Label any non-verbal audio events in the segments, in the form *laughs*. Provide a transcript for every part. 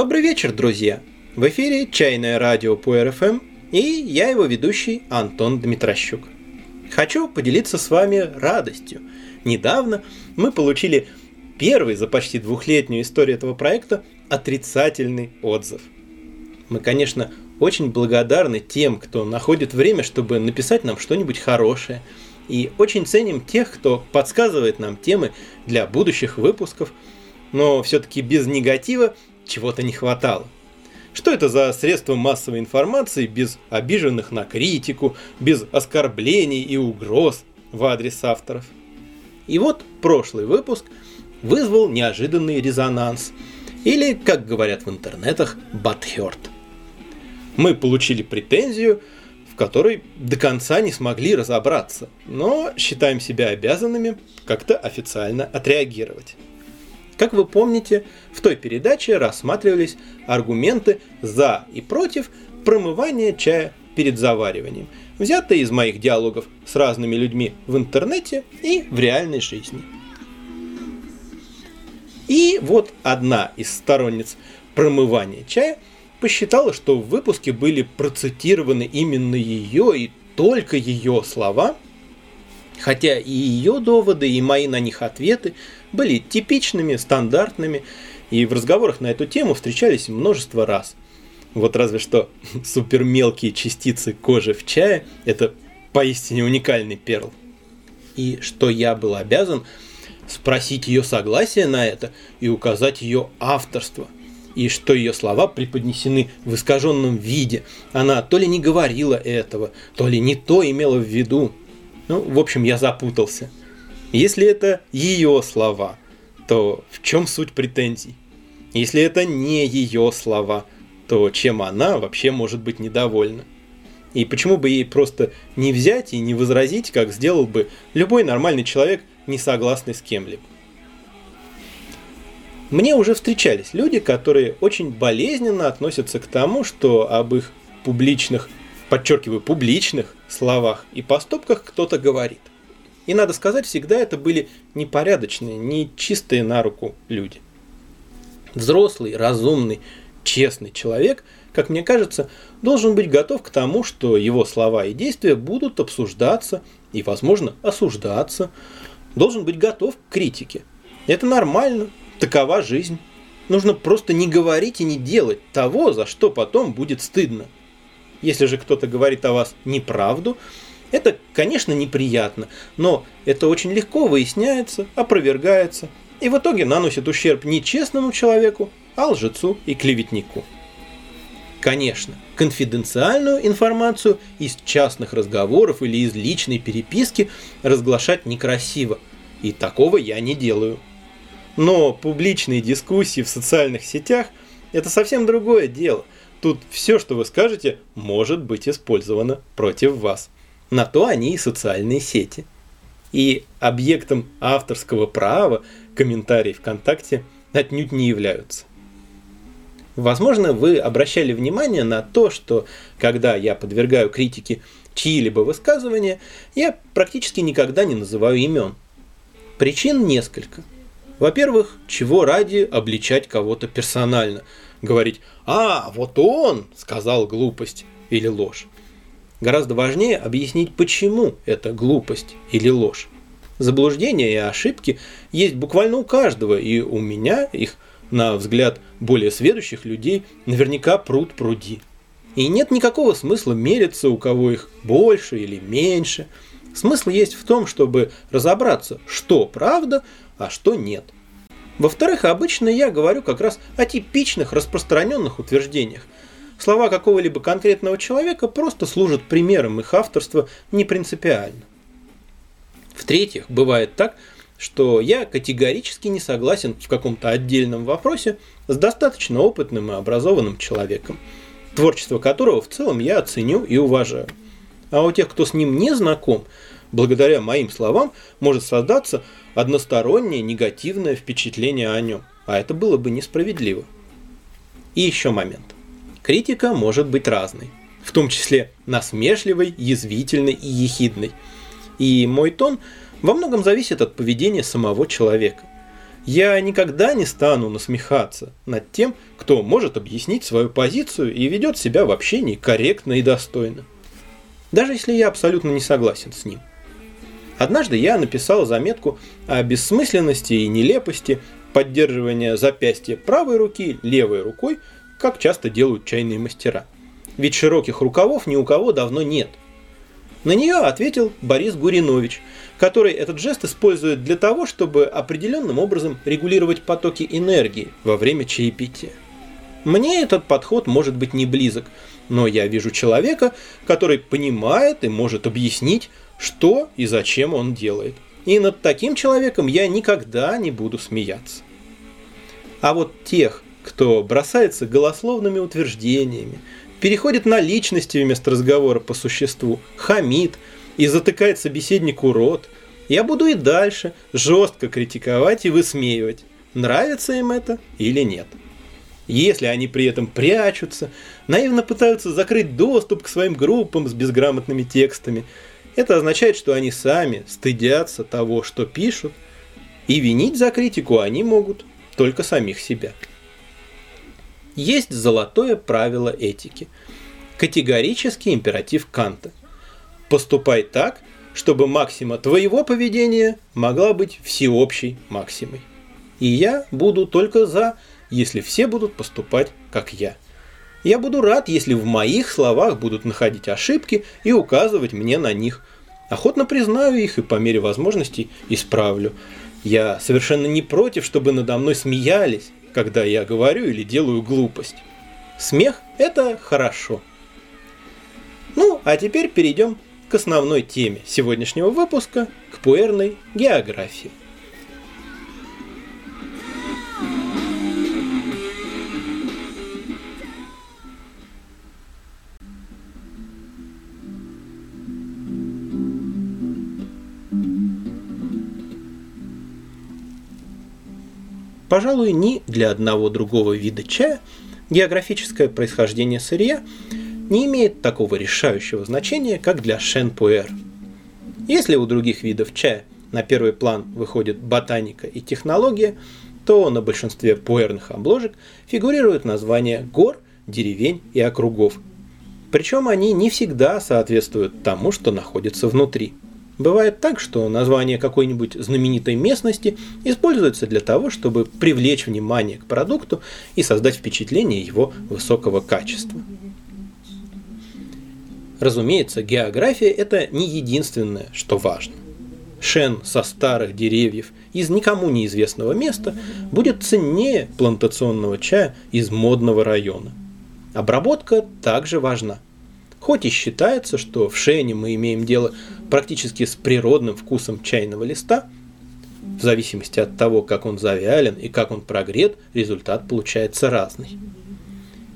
Добрый вечер, друзья! В эфире «Чайное радио» по РФМ и я его ведущий Антон Дмитрощук. Хочу поделиться с вами радостью. Недавно мы получили первый за почти двухлетнюю историю этого проекта отрицательный отзыв. Мы, конечно, очень благодарны тем, кто находит время, чтобы написать нам что-нибудь хорошее. И очень ценим тех, кто подсказывает нам темы для будущих выпусков. Но все-таки без негатива чего-то не хватало. Что это за средство массовой информации без обиженных на критику, без оскорблений и угроз в адрес авторов? И вот прошлый выпуск вызвал неожиданный резонанс. Или, как говорят в интернетах, бадхерт. Мы получили претензию, в которой до конца не смогли разобраться, но считаем себя обязанными как-то официально отреагировать. Как вы помните, в той передаче рассматривались аргументы за и против промывания чая перед завариванием, взятые из моих диалогов с разными людьми в интернете и в реальной жизни. И вот одна из сторонниц промывания чая посчитала, что в выпуске были процитированы именно ее и только ее слова – хотя и ее доводы, и мои на них ответы были типичными, стандартными, и в разговорах на эту тему встречались множество раз. Вот разве что *laughs* супер мелкие частицы кожи в чае – это поистине уникальный перл. И что я был обязан спросить ее согласие на это и указать ее авторство – и что ее слова преподнесены в искаженном виде. Она то ли не говорила этого, то ли не то имела в виду. Ну, в общем, я запутался. Если это ее слова, то в чем суть претензий? Если это не ее слова, то чем она вообще может быть недовольна? И почему бы ей просто не взять и не возразить, как сделал бы любой нормальный человек, не согласный с кем-либо? Мне уже встречались люди, которые очень болезненно относятся к тому, что об их публичных подчеркиваю, публичных словах и поступках кто-то говорит. И надо сказать, всегда это были непорядочные, не чистые на руку люди. Взрослый, разумный, честный человек, как мне кажется, должен быть готов к тому, что его слова и действия будут обсуждаться и, возможно, осуждаться. Должен быть готов к критике. Это нормально, такова жизнь. Нужно просто не говорить и не делать того, за что потом будет стыдно. Если же кто-то говорит о вас неправду, это, конечно, неприятно, но это очень легко выясняется, опровергается и в итоге наносит ущерб не честному человеку, а лжецу и клеветнику. Конечно, конфиденциальную информацию из частных разговоров или из личной переписки разглашать некрасиво, и такого я не делаю. Но публичные дискуссии в социальных сетях – это совсем другое дело – Тут все, что вы скажете, может быть использовано против вас. На то они и социальные сети. И объектом авторского права комментарии ВКонтакте отнюдь не являются. Возможно, вы обращали внимание на то, что когда я подвергаю критике чьи-либо высказывания, я практически никогда не называю имен. Причин несколько. Во-первых, чего ради обличать кого-то персонально – говорить «А, вот он!» сказал глупость или ложь. Гораздо важнее объяснить, почему это глупость или ложь. Заблуждения и ошибки есть буквально у каждого, и у меня их, на взгляд более сведущих людей, наверняка пруд пруди. И нет никакого смысла мериться, у кого их больше или меньше. Смысл есть в том, чтобы разобраться, что правда, а что нет – во-вторых, обычно я говорю как раз о типичных распространенных утверждениях. Слова какого-либо конкретного человека просто служат примером их авторства не принципиально. В-третьих, бывает так, что я категорически не согласен в каком-то отдельном вопросе с достаточно опытным и образованным человеком, творчество которого в целом я оценю и уважаю. А у тех, кто с ним не знаком, благодаря моим словам может создаться одностороннее негативное впечатление о нем, а это было бы несправедливо. И еще момент. Критика может быть разной, в том числе насмешливой, язвительной и ехидной. И мой тон во многом зависит от поведения самого человека. Я никогда не стану насмехаться над тем, кто может объяснить свою позицию и ведет себя в общении корректно и достойно. Даже если я абсолютно не согласен с ним. Однажды я написал заметку о бессмысленности и нелепости поддерживания запястья правой руки левой рукой, как часто делают чайные мастера. Ведь широких рукавов ни у кого давно нет. На нее ответил Борис Гуринович, который этот жест использует для того, чтобы определенным образом регулировать потоки энергии во время чаепития. Мне этот подход может быть не близок, но я вижу человека, который понимает и может объяснить, что и зачем он делает. И над таким человеком я никогда не буду смеяться. А вот тех, кто бросается голословными утверждениями, переходит на личности вместо разговора по существу, хамит и затыкает собеседнику рот, я буду и дальше жестко критиковать и высмеивать, нравится им это или нет. Если они при этом прячутся, наивно пытаются закрыть доступ к своим группам с безграмотными текстами, это означает, что они сами стыдятся того, что пишут, и винить за критику они могут только самих себя. Есть золотое правило этики. Категорический императив Канта. Поступай так, чтобы максима твоего поведения могла быть всеобщей максимой. И я буду только за, если все будут поступать, как я. Я буду рад, если в моих словах будут находить ошибки и указывать мне на них. Охотно признаю их и по мере возможностей исправлю. Я совершенно не против, чтобы надо мной смеялись, когда я говорю или делаю глупость. Смех – это хорошо. Ну, а теперь перейдем к основной теме сегодняшнего выпуска, к пуэрной географии. Пожалуй, ни для одного другого вида чая географическое происхождение сырья не имеет такого решающего значения, как для шен-пуэр. Если у других видов чая на первый план выходит ботаника и технология, то на большинстве пуэрных обложек фигурируют названия гор, деревень и округов. Причем они не всегда соответствуют тому, что находится внутри. Бывает так, что название какой-нибудь знаменитой местности используется для того, чтобы привлечь внимание к продукту и создать впечатление его высокого качества. Разумеется, география – это не единственное, что важно. Шен со старых деревьев из никому неизвестного места будет ценнее плантационного чая из модного района. Обработка также важна. Хоть и считается, что в Шене мы имеем дело практически с природным вкусом чайного листа, в зависимости от того, как он завялен и как он прогрет, результат получается разный.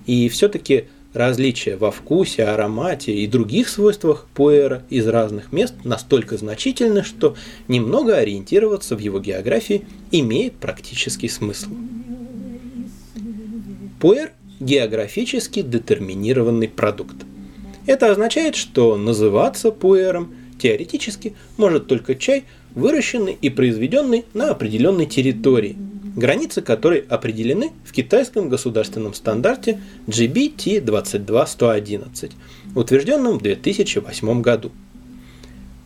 И все-таки Различия во вкусе, аромате и других свойствах пуэра из разных мест настолько значительны, что немного ориентироваться в его географии имеет практический смысл. Пуэр – географически детерминированный продукт. Это означает, что называться пуэром теоретически может только чай, выращенный и произведенный на определенной территории – границы которой определены в китайском государственном стандарте GBT22111, утвержденном в 2008 году.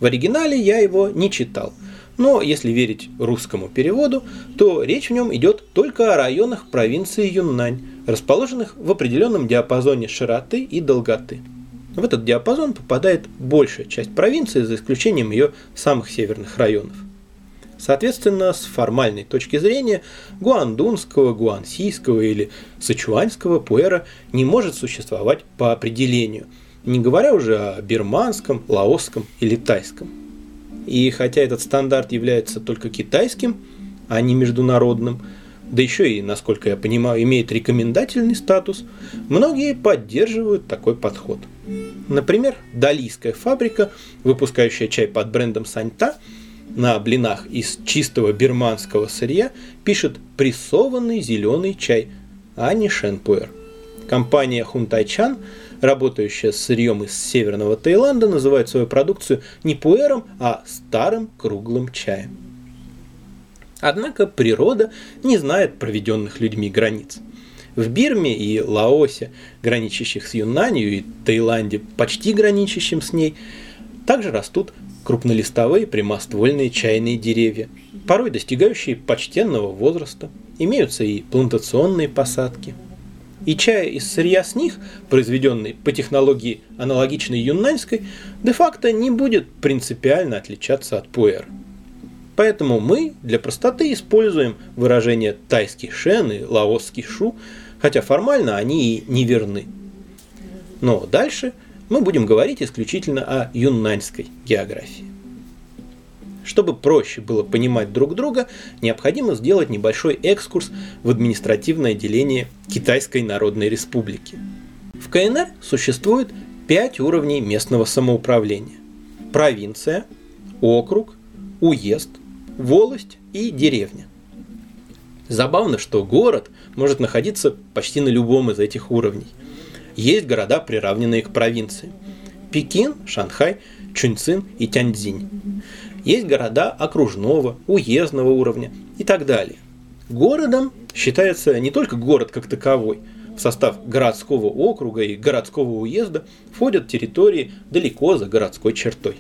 В оригинале я его не читал, но если верить русскому переводу, то речь в нем идет только о районах провинции Юннань, расположенных в определенном диапазоне широты и долготы. В этот диапазон попадает большая часть провинции, за исключением ее самых северных районов. Соответственно, с формальной точки зрения, гуандунского, гуансийского или сычуанского пуэра не может существовать по определению, не говоря уже о бирманском, лаосском или тайском. И хотя этот стандарт является только китайским, а не международным, да еще и, насколько я понимаю, имеет рекомендательный статус, многие поддерживают такой подход. Например, Далийская фабрика, выпускающая чай под брендом Саньта – на блинах из чистого бирманского сырья пишет прессованный зеленый чай, а не шенпуэр. Компания Хунтайчан, работающая с сырьем из северного Таиланда, называет свою продукцию не пуэром, а старым круглым чаем. Однако природа не знает проведенных людьми границ. В Бирме и Лаосе, граничащих с Юнанью, и Таиланде, почти граничащим с ней, также растут крупнолистовые прямоствольные чайные деревья, порой достигающие почтенного возраста. Имеются и плантационные посадки. И чай из сырья с них, произведенный по технологии аналогичной юннаньской, де-факто не будет принципиально отличаться от пуэр. Поэтому мы для простоты используем выражение тайский шен и лаосский шу, хотя формально они и не верны. Но дальше – мы будем говорить исключительно о юннаньской географии. Чтобы проще было понимать друг друга, необходимо сделать небольшой экскурс в административное деление Китайской Народной Республики. В КНР существует пять уровней местного самоуправления. Провинция, округ, уезд, волость и деревня. Забавно, что город может находиться почти на любом из этих уровней – есть города, приравненные к провинции. Пекин, Шанхай, Чунцин и Тяньцзинь. Есть города окружного, уездного уровня и так далее. Городом считается не только город как таковой. В состав городского округа и городского уезда входят территории далеко за городской чертой.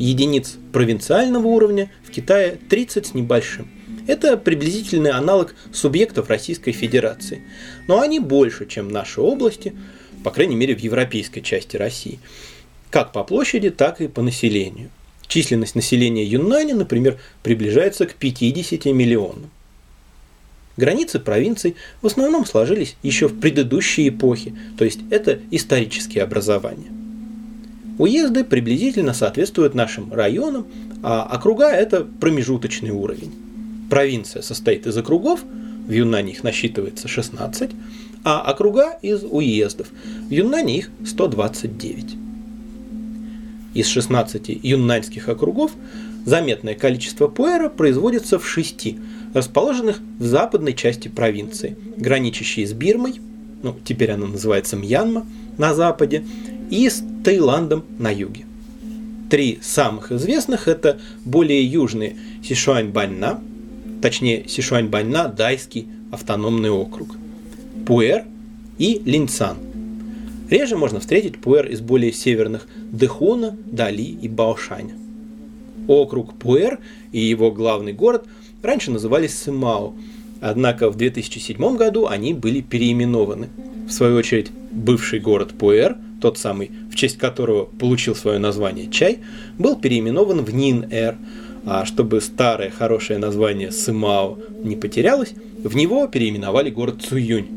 Единиц провинциального уровня в Китае 30 с небольшим – это приблизительный аналог субъектов Российской Федерации. Но они больше, чем наши области, по крайней мере в европейской части России. Как по площади, так и по населению. Численность населения Юннани, например, приближается к 50 миллионам. Границы провинций в основном сложились еще в предыдущие эпохи, то есть это исторические образования. Уезды приблизительно соответствуют нашим районам, а округа – это промежуточный уровень провинция состоит из округов, в Юнане их насчитывается 16, а округа из уездов, в Юнане их 129. Из 16 юннаньских округов заметное количество пуэра производится в шести, расположенных в западной части провинции, граничащей с Бирмой, ну, теперь она называется Мьянма, на западе, и с Таиландом на юге. Три самых известных – это более южные Сишуань-Баньна, точнее Сишуаньбаньна, Дайский автономный округ, Пуэр и Линцан. Реже можно встретить пуэр из более северных Дэхуна, Дали и Баошаня. Округ Пуэр и его главный город раньше назывались Сымао, однако в 2007 году они были переименованы. В свою очередь, бывший город Пуэр, тот самый, в честь которого получил свое название чай, был переименован в Нин-Эр, а чтобы старое хорошее название Сымао не потерялось, в него переименовали город Цуюнь.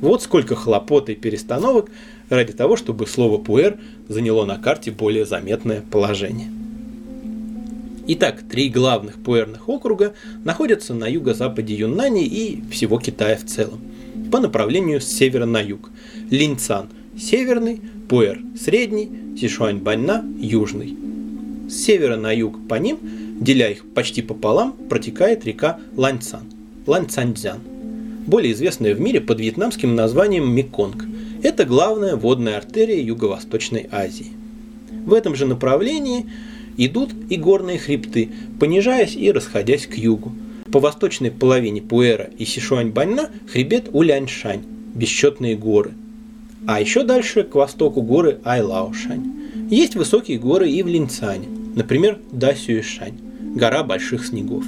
Вот сколько хлопот и перестановок ради того, чтобы слово «пуэр» заняло на карте более заметное положение. Итак, три главных пуэрных округа находятся на юго-западе Юннани и всего Китая в целом, по направлению с севера на юг. Линцан – северный, Пуэр – средний, Сишуаньбаньна – южный. С севера на юг по ним Деля их почти пополам, протекает река Ланьцан, Ланьцаньцзян, более известная в мире под вьетнамским названием Меконг. Это главная водная артерия Юго-Восточной Азии. В этом же направлении идут и горные хребты, понижаясь и расходясь к югу. По восточной половине Пуэра и Сишуань-Баньна хребет Уляньшань, бесчетные горы. А еще дальше к востоку горы Айлаошань. Есть высокие горы и в Линцане, например, Дасюишань гора больших снегов.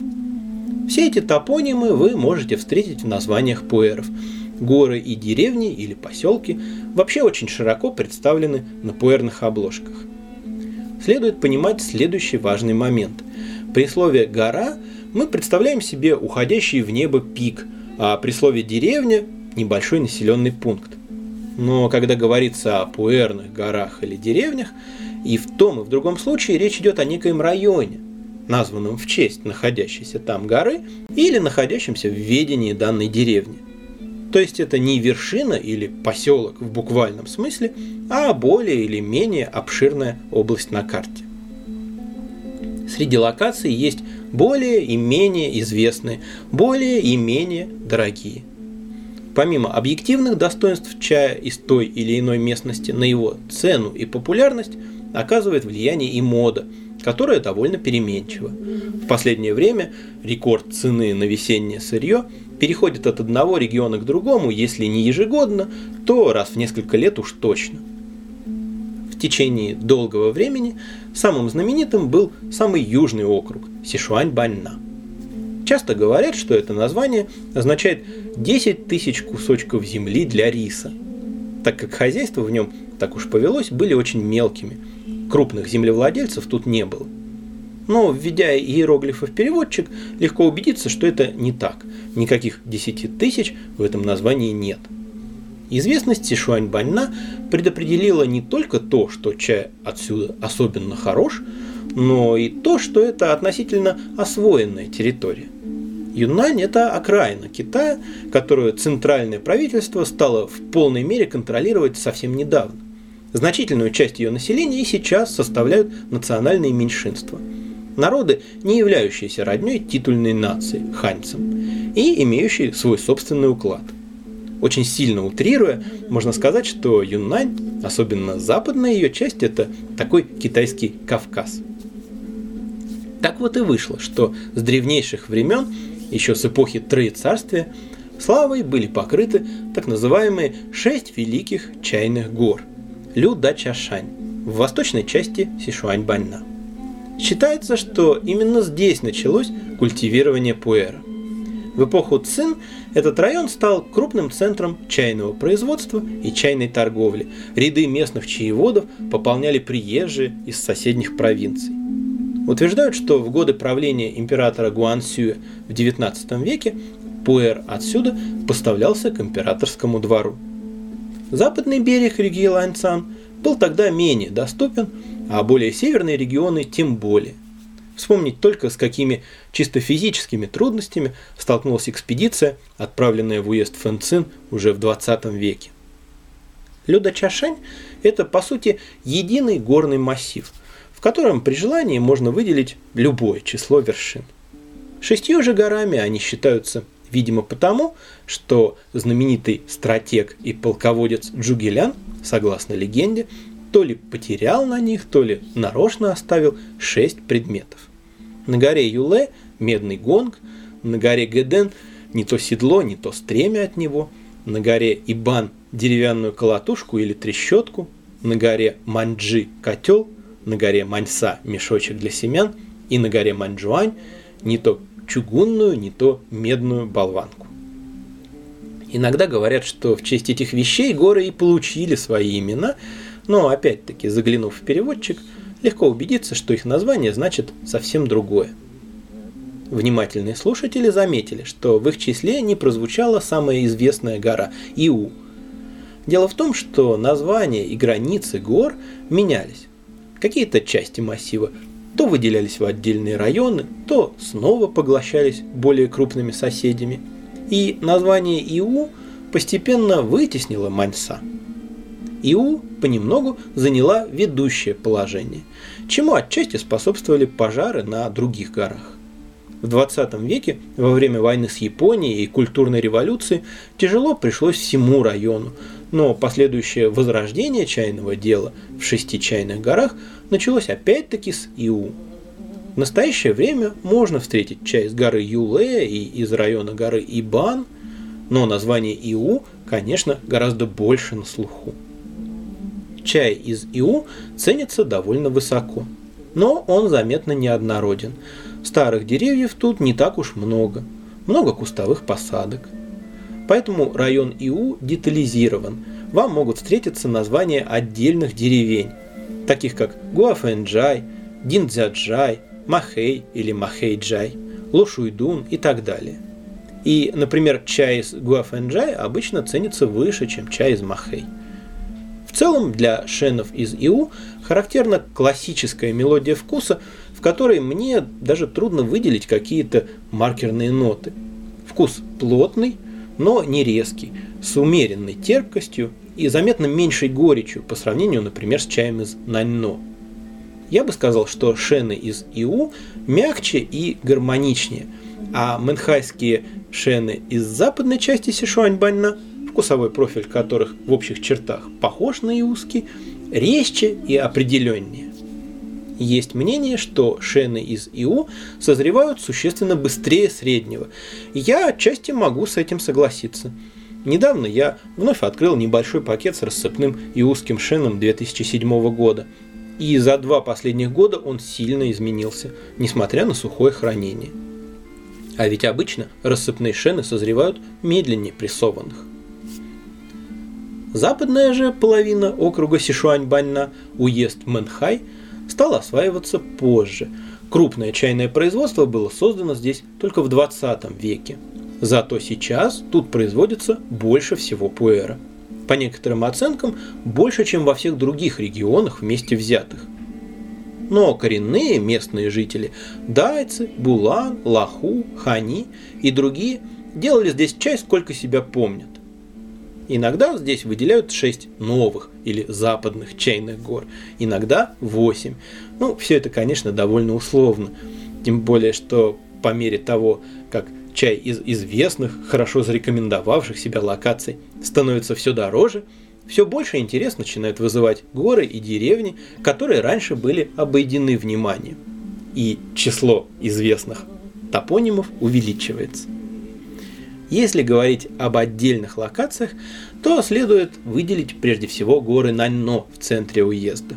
Все эти топонимы вы можете встретить в названиях пуэров. Горы и деревни или поселки вообще очень широко представлены на пуэрных обложках. Следует понимать следующий важный момент. При слове «гора» мы представляем себе уходящий в небо пик, а при слове «деревня» – небольшой населенный пункт. Но когда говорится о пуэрных горах или деревнях, и в том и в другом случае речь идет о некоем районе, названном в честь находящейся там горы или находящемся в ведении данной деревни. То есть это не вершина или поселок в буквальном смысле, а более или менее обширная область на карте. Среди локаций есть более и менее известные, более и менее дорогие. Помимо объективных достоинств чая из той или иной местности на его цену и популярность, оказывает влияние и мода – которая довольно переменчива. В последнее время рекорд цены на весеннее сырье переходит от одного региона к другому, если не ежегодно, то раз в несколько лет уж точно. В течение долгого времени самым знаменитым был самый южный округ – Сишуань-Баньна. Часто говорят, что это название означает 10 тысяч кусочков земли для риса, так как хозяйства в нем, так уж повелось, были очень мелкими. Крупных землевладельцев тут не было. Но, введя иероглифы в переводчик, легко убедиться, что это не так. Никаких 10 тысяч в этом названии нет. Известность Сишуань-Баньна предопределила не только то, что чай отсюда особенно хорош, но и то, что это относительно освоенная территория. Юннань – это окраина Китая, которую центральное правительство стало в полной мере контролировать совсем недавно. Значительную часть ее населения и сейчас составляют национальные меньшинства. Народы, не являющиеся родней титульной нации, ханьцам, и имеющие свой собственный уклад. Очень сильно утрируя, можно сказать, что Юннань, особенно западная ее часть, это такой китайский Кавказ. Так вот и вышло, что с древнейших времен еще с эпохи Троецарствия, славой были покрыты так называемые шесть великих чайных гор – Лю-Да-Чашань в восточной части Сишуань-Баньна. Считается, что именно здесь началось культивирование пуэра. В эпоху Цин этот район стал крупным центром чайного производства и чайной торговли. Ряды местных чаеводов пополняли приезжие из соседних провинций. Утверждают, что в годы правления императора Гуансюя в XIX веке пуэр отсюда поставлялся к императорскому двору. Западный берег реки Ланьцан был тогда менее доступен, а более северные регионы тем более. Вспомнить только, с какими чисто физическими трудностями столкнулась экспедиция, отправленная в уезд Фэнцин уже в 20 веке. Люда Чашань – это, по сути, единый горный массив – в котором при желании можно выделить любое число вершин. Шестью же горами они считаются, видимо, потому, что знаменитый стратег и полководец Джугелян, согласно легенде, то ли потерял на них, то ли нарочно оставил шесть предметов. На горе Юле медный гонг, на горе Геден не то седло, не то стремя от него, на горе Ибан деревянную колотушку или трещотку, на горе Манджи котел, на горе Маньса мешочек для семян и на горе Маньчжуань не то чугунную, не то медную болванку. Иногда говорят, что в честь этих вещей горы и получили свои имена, но опять-таки, заглянув в переводчик, легко убедиться, что их название значит совсем другое. Внимательные слушатели заметили, что в их числе не прозвучала самая известная гора – Иу. Дело в том, что названия и границы гор менялись. Какие-то части массива то выделялись в отдельные районы, то снова поглощались более крупными соседями. И название Иу постепенно вытеснило Маньса. Иу понемногу заняла ведущее положение, чему отчасти способствовали пожары на других горах. В 20 веке, во время войны с Японией и культурной революции, тяжело пришлось всему району, но последующее возрождение чайного дела в шести чайных горах началось опять-таки с Иу. В настоящее время можно встретить чай с горы Юле и из района горы Ибан, но название Иу, конечно, гораздо больше на слуху. Чай из Иу ценится довольно высоко, но он заметно неоднороден. Старых деревьев тут не так уж много, много кустовых посадок – Поэтому район Иу детализирован. Вам могут встретиться названия отдельных деревень, таких как Гуафэнджай, Диндзяджай, Махэй или Махэйджай, Лошуйдун и так далее. И, например, чай из Гуафэнджай обычно ценится выше, чем чай из Махэй. В целом для шенов из Иу характерна классическая мелодия вкуса, в которой мне даже трудно выделить какие-то маркерные ноты. Вкус плотный, но не резкий, с умеренной терпкостью и заметно меньшей горечью по сравнению, например, с чаем из Наньно. Я бы сказал, что шены из Иу мягче и гармоничнее, а мэнхайские шены из западной части Сишуаньбаньна, вкусовой профиль которых в общих чертах похож на иузский, резче и определеннее. Есть мнение, что шены из ИУ созревают существенно быстрее среднего. Я отчасти могу с этим согласиться. Недавно я вновь открыл небольшой пакет с рассыпным иусским шеном 2007 года. И за два последних года он сильно изменился, несмотря на сухое хранение. А ведь обычно рассыпные шены созревают медленнее прессованных. Западная же половина округа Сишуань-Баньна, уезд Мэнхай, стала осваиваться позже. Крупное чайное производство было создано здесь только в 20 веке. Зато сейчас тут производится больше всего пуэра. По некоторым оценкам, больше, чем во всех других регионах вместе взятых. Но коренные местные жители – дайцы, булан, лаху, хани и другие – делали здесь чай сколько себя помнят. Иногда здесь выделяют 6 новых или западных чайных гор, иногда 8. Ну, все это, конечно, довольно условно. Тем более, что по мере того, чай из известных, хорошо зарекомендовавших себя локаций становится все дороже, все больше интерес начинают вызывать горы и деревни, которые раньше были обойдены вниманием. И число известных топонимов увеличивается. Если говорить об отдельных локациях, то следует выделить прежде всего горы Наньно в центре уезда.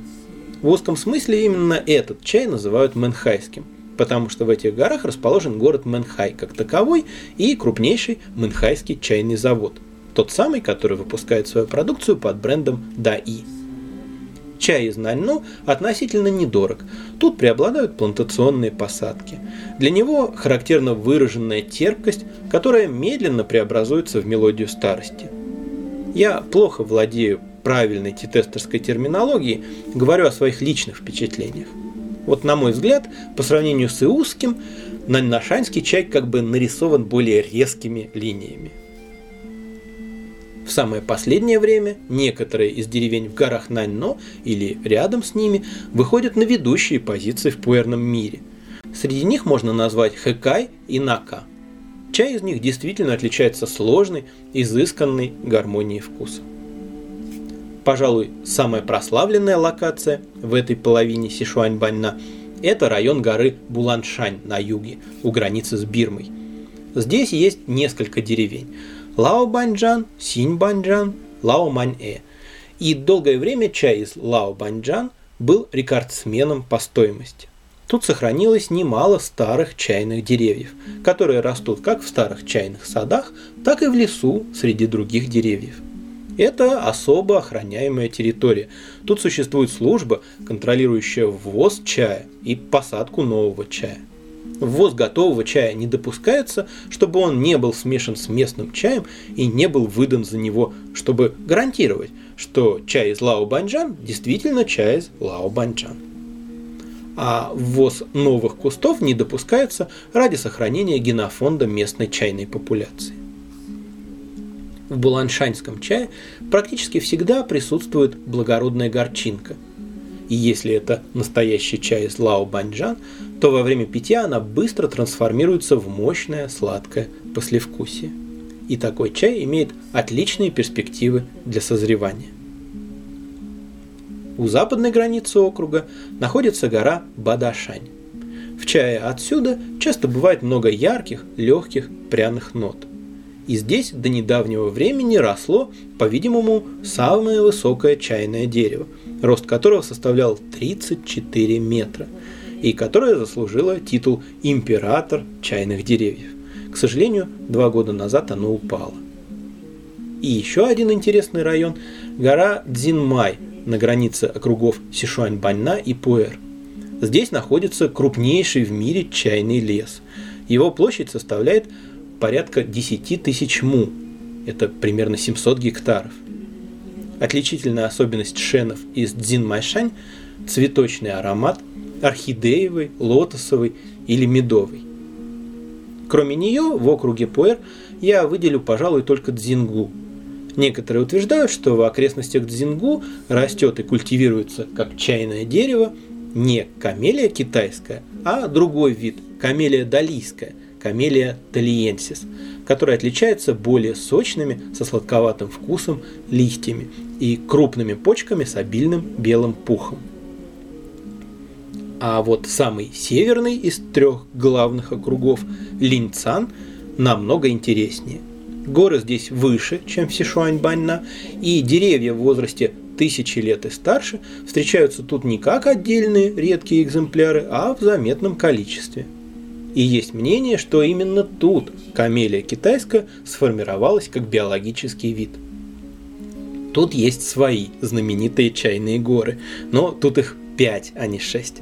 В узком смысле именно этот чай называют Мэнхайским, потому что в этих горах расположен город Мэнхай как таковой и крупнейший Мэнхайский чайный завод, тот самый, который выпускает свою продукцию под брендом Даи. Чай из Наньно относительно недорог. Тут преобладают плантационные посадки. Для него характерна выраженная терпкость, которая медленно преобразуется в мелодию старости. Я плохо владею правильной тетестерской терминологией, говорю о своих личных впечатлениях. Вот на мой взгляд, по сравнению с иусским, наньнашанский чай как бы нарисован более резкими линиями. В самое последнее время некоторые из деревень в горах Наньно или рядом с ними выходят на ведущие позиции в пуэрном мире. Среди них можно назвать Хэкай и Нака. Чай из них действительно отличается сложной, изысканной гармонией вкуса. Пожалуй, самая прославленная локация в этой половине Сишуань-Баньна – это район горы Буланшань на юге, у границы с Бирмой. Здесь есть несколько деревень – Лао Банджан, Синь Банджан, Лао Маньэ. И долгое время чай из Лао Банджан был рекордсменом по стоимости. Тут сохранилось немало старых чайных деревьев, которые растут как в старых чайных садах, так и в лесу среди других деревьев. Это особо охраняемая территория. Тут существует служба, контролирующая ввоз чая и посадку нового чая. Ввоз готового чая не допускается, чтобы он не был смешан с местным чаем и не был выдан за него, чтобы гарантировать, что чай из Лао Банджан действительно чай из Лао Банджан. А ввоз новых кустов не допускается ради сохранения генофонда местной чайной популяции. В буланшанском чае практически всегда присутствует благородная горчинка. И если это настоящий чай из Лао Банджан, то во время питья она быстро трансформируется в мощное сладкое послевкусие. И такой чай имеет отличные перспективы для созревания. У западной границы округа находится гора Бадашань. В чае отсюда часто бывает много ярких, легких, пряных нот. И здесь до недавнего времени росло, по-видимому, самое высокое чайное дерево, рост которого составлял 34 метра – и которая заслужила титул «Император чайных деревьев». К сожалению, два года назад оно упало. И еще один интересный район – гора Дзинмай на границе округов Сишуань-Баньна и Пуэр. Здесь находится крупнейший в мире чайный лес. Его площадь составляет порядка 10 тысяч му, это примерно 700 гектаров. Отличительная особенность шенов из Дзинмайшань – цветочный аромат – орхидеевой, лотосовой или медовой. Кроме нее, в округе Пуэр я выделю, пожалуй, только Дзингу. Некоторые утверждают, что в окрестностях Дзингу растет и культивируется как чайное дерево не камелия китайская, а другой вид – камелия далийская, камелия талиенсис, которая отличается более сочными, со сладковатым вкусом листьями и крупными почками с обильным белым пухом. А вот самый северный из трех главных округов Линцан намного интереснее. Горы здесь выше, чем в Сишуаньбаньна, и деревья в возрасте тысячи лет и старше встречаются тут не как отдельные редкие экземпляры, а в заметном количестве. И есть мнение, что именно тут камелия китайская сформировалась как биологический вид. Тут есть свои знаменитые чайные горы, но тут их пять, а не шесть.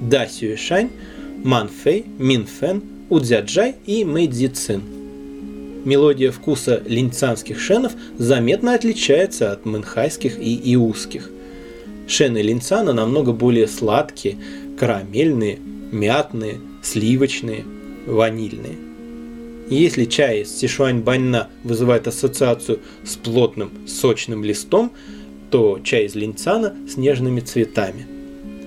Да Сюэшань, Манфэй, Минфэн, Удзяджай и Мэйдзицин – мелодия вкуса линцанских шенов заметно отличается от мэнхайских и иусских. Шены линцана намного более сладкие, карамельные, мятные, сливочные, ванильные. если чай из Сишуань-Баньна вызывает ассоциацию с плотным, сочным листом, то чай из линцана с нежными цветами.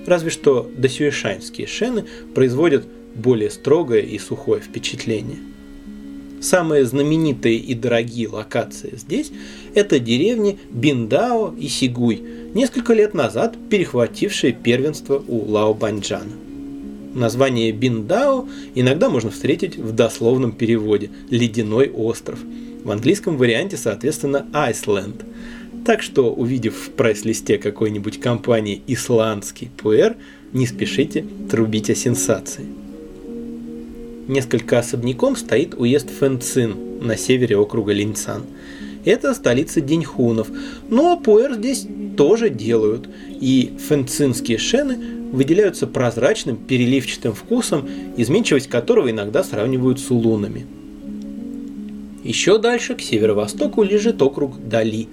Разве что досюэшаньские шены производят более строгое и сухое впечатление – Самые знаменитые и дорогие локации здесь – это деревни Биндао и Сигуй, несколько лет назад перехватившие первенство у Лао Банджана. Название Биндао иногда можно встретить в дословном переводе «ледяной остров». В английском варианте, соответственно, Iceland. Так что, увидев в прайс-листе какой-нибудь компании исландский пуэр, не спешите трубить о сенсации несколько особняком стоит уезд Фэнцин на севере округа Линьцан. Это столица Деньхунов, но пуэр здесь тоже делают, и фэнцинские шены выделяются прозрачным переливчатым вкусом, изменчивость которого иногда сравнивают с улунами. Еще дальше, к северо-востоку, лежит округ Дали,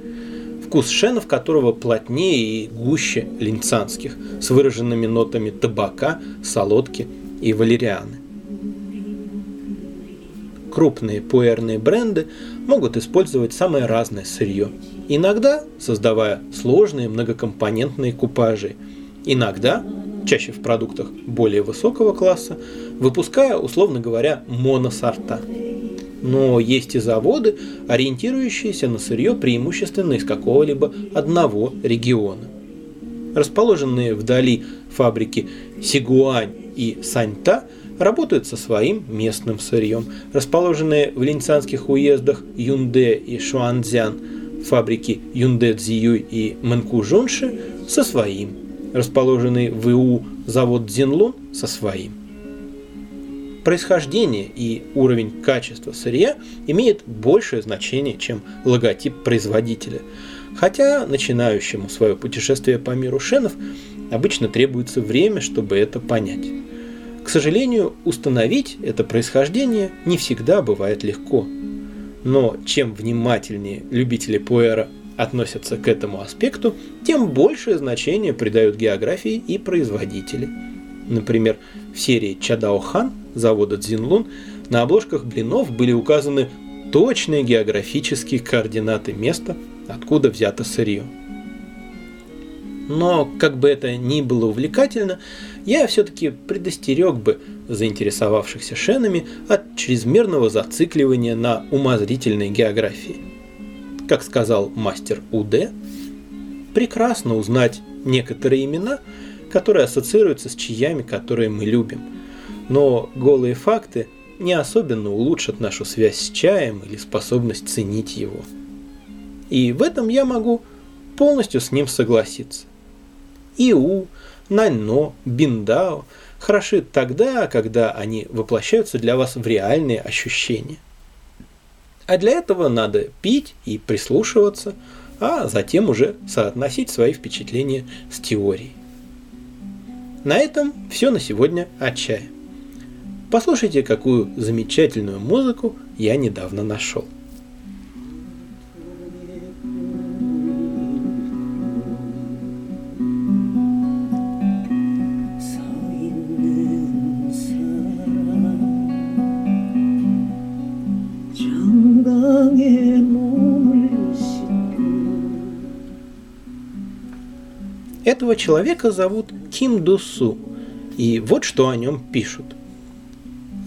вкус шенов которого плотнее и гуще линцанских, с выраженными нотами табака, солодки и валерианы крупные пуэрные бренды могут использовать самое разное сырье. Иногда создавая сложные многокомпонентные купажи. Иногда, чаще в продуктах более высокого класса, выпуская, условно говоря, моносорта. Но есть и заводы, ориентирующиеся на сырье преимущественно из какого-либо одного региона. Расположенные вдали фабрики Сигуань и Саньта – работают со своим местным сырьем. Расположенные в линьцанских уездах Юнде и Шуанцзян фабрики Юнде Цзиюй и Мэнкужунши со своим. Расположенный в ИУ завод Дзинлун со своим. Происхождение и уровень качества сырья имеет большее значение, чем логотип производителя. Хотя начинающему свое путешествие по миру шенов обычно требуется время, чтобы это понять. К сожалению, установить это происхождение не всегда бывает легко. Но чем внимательнее любители пуэра относятся к этому аспекту, тем большее значение придают географии и производители. Например, в серии Чадао Хан завода Цзинлун на обложках блинов были указаны точные географические координаты места, откуда взято сырье. Но, как бы это ни было увлекательно, я все-таки предостерег бы заинтересовавшихся шенами от чрезмерного зацикливания на умозрительной географии. Как сказал мастер УД, прекрасно узнать некоторые имена, которые ассоциируются с чаями, которые мы любим. Но голые факты не особенно улучшат нашу связь с чаем или способность ценить его. И в этом я могу полностью с ним согласиться. Иу, Наньно, Биндао хороши тогда, когда они воплощаются для вас в реальные ощущения. А для этого надо пить и прислушиваться, а затем уже соотносить свои впечатления с теорией. На этом все на сегодня от чая. Послушайте, какую замечательную музыку я недавно нашел. Этого человека зовут Ким Дусу, и вот что о нем пишут.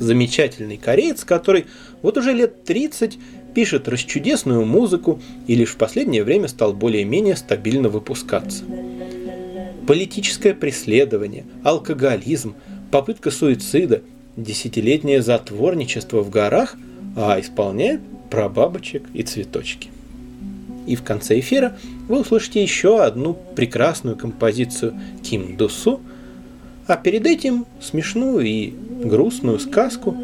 Замечательный кореец, который вот уже лет 30 пишет расчудесную музыку и лишь в последнее время стал более-менее стабильно выпускаться. политическое преследование, алкоголизм, попытка суицида, десятилетнее затворничество в горах, а исполняет про бабочек и цветочки. И в конце эфира вы услышите еще одну прекрасную композицию Ким Дусу, а перед этим смешную и грустную сказку,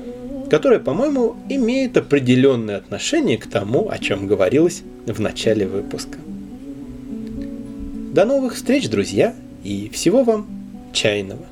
которая, по-моему, имеет определенное отношение к тому, о чем говорилось в начале выпуска. До новых встреч, друзья, и всего вам чайного.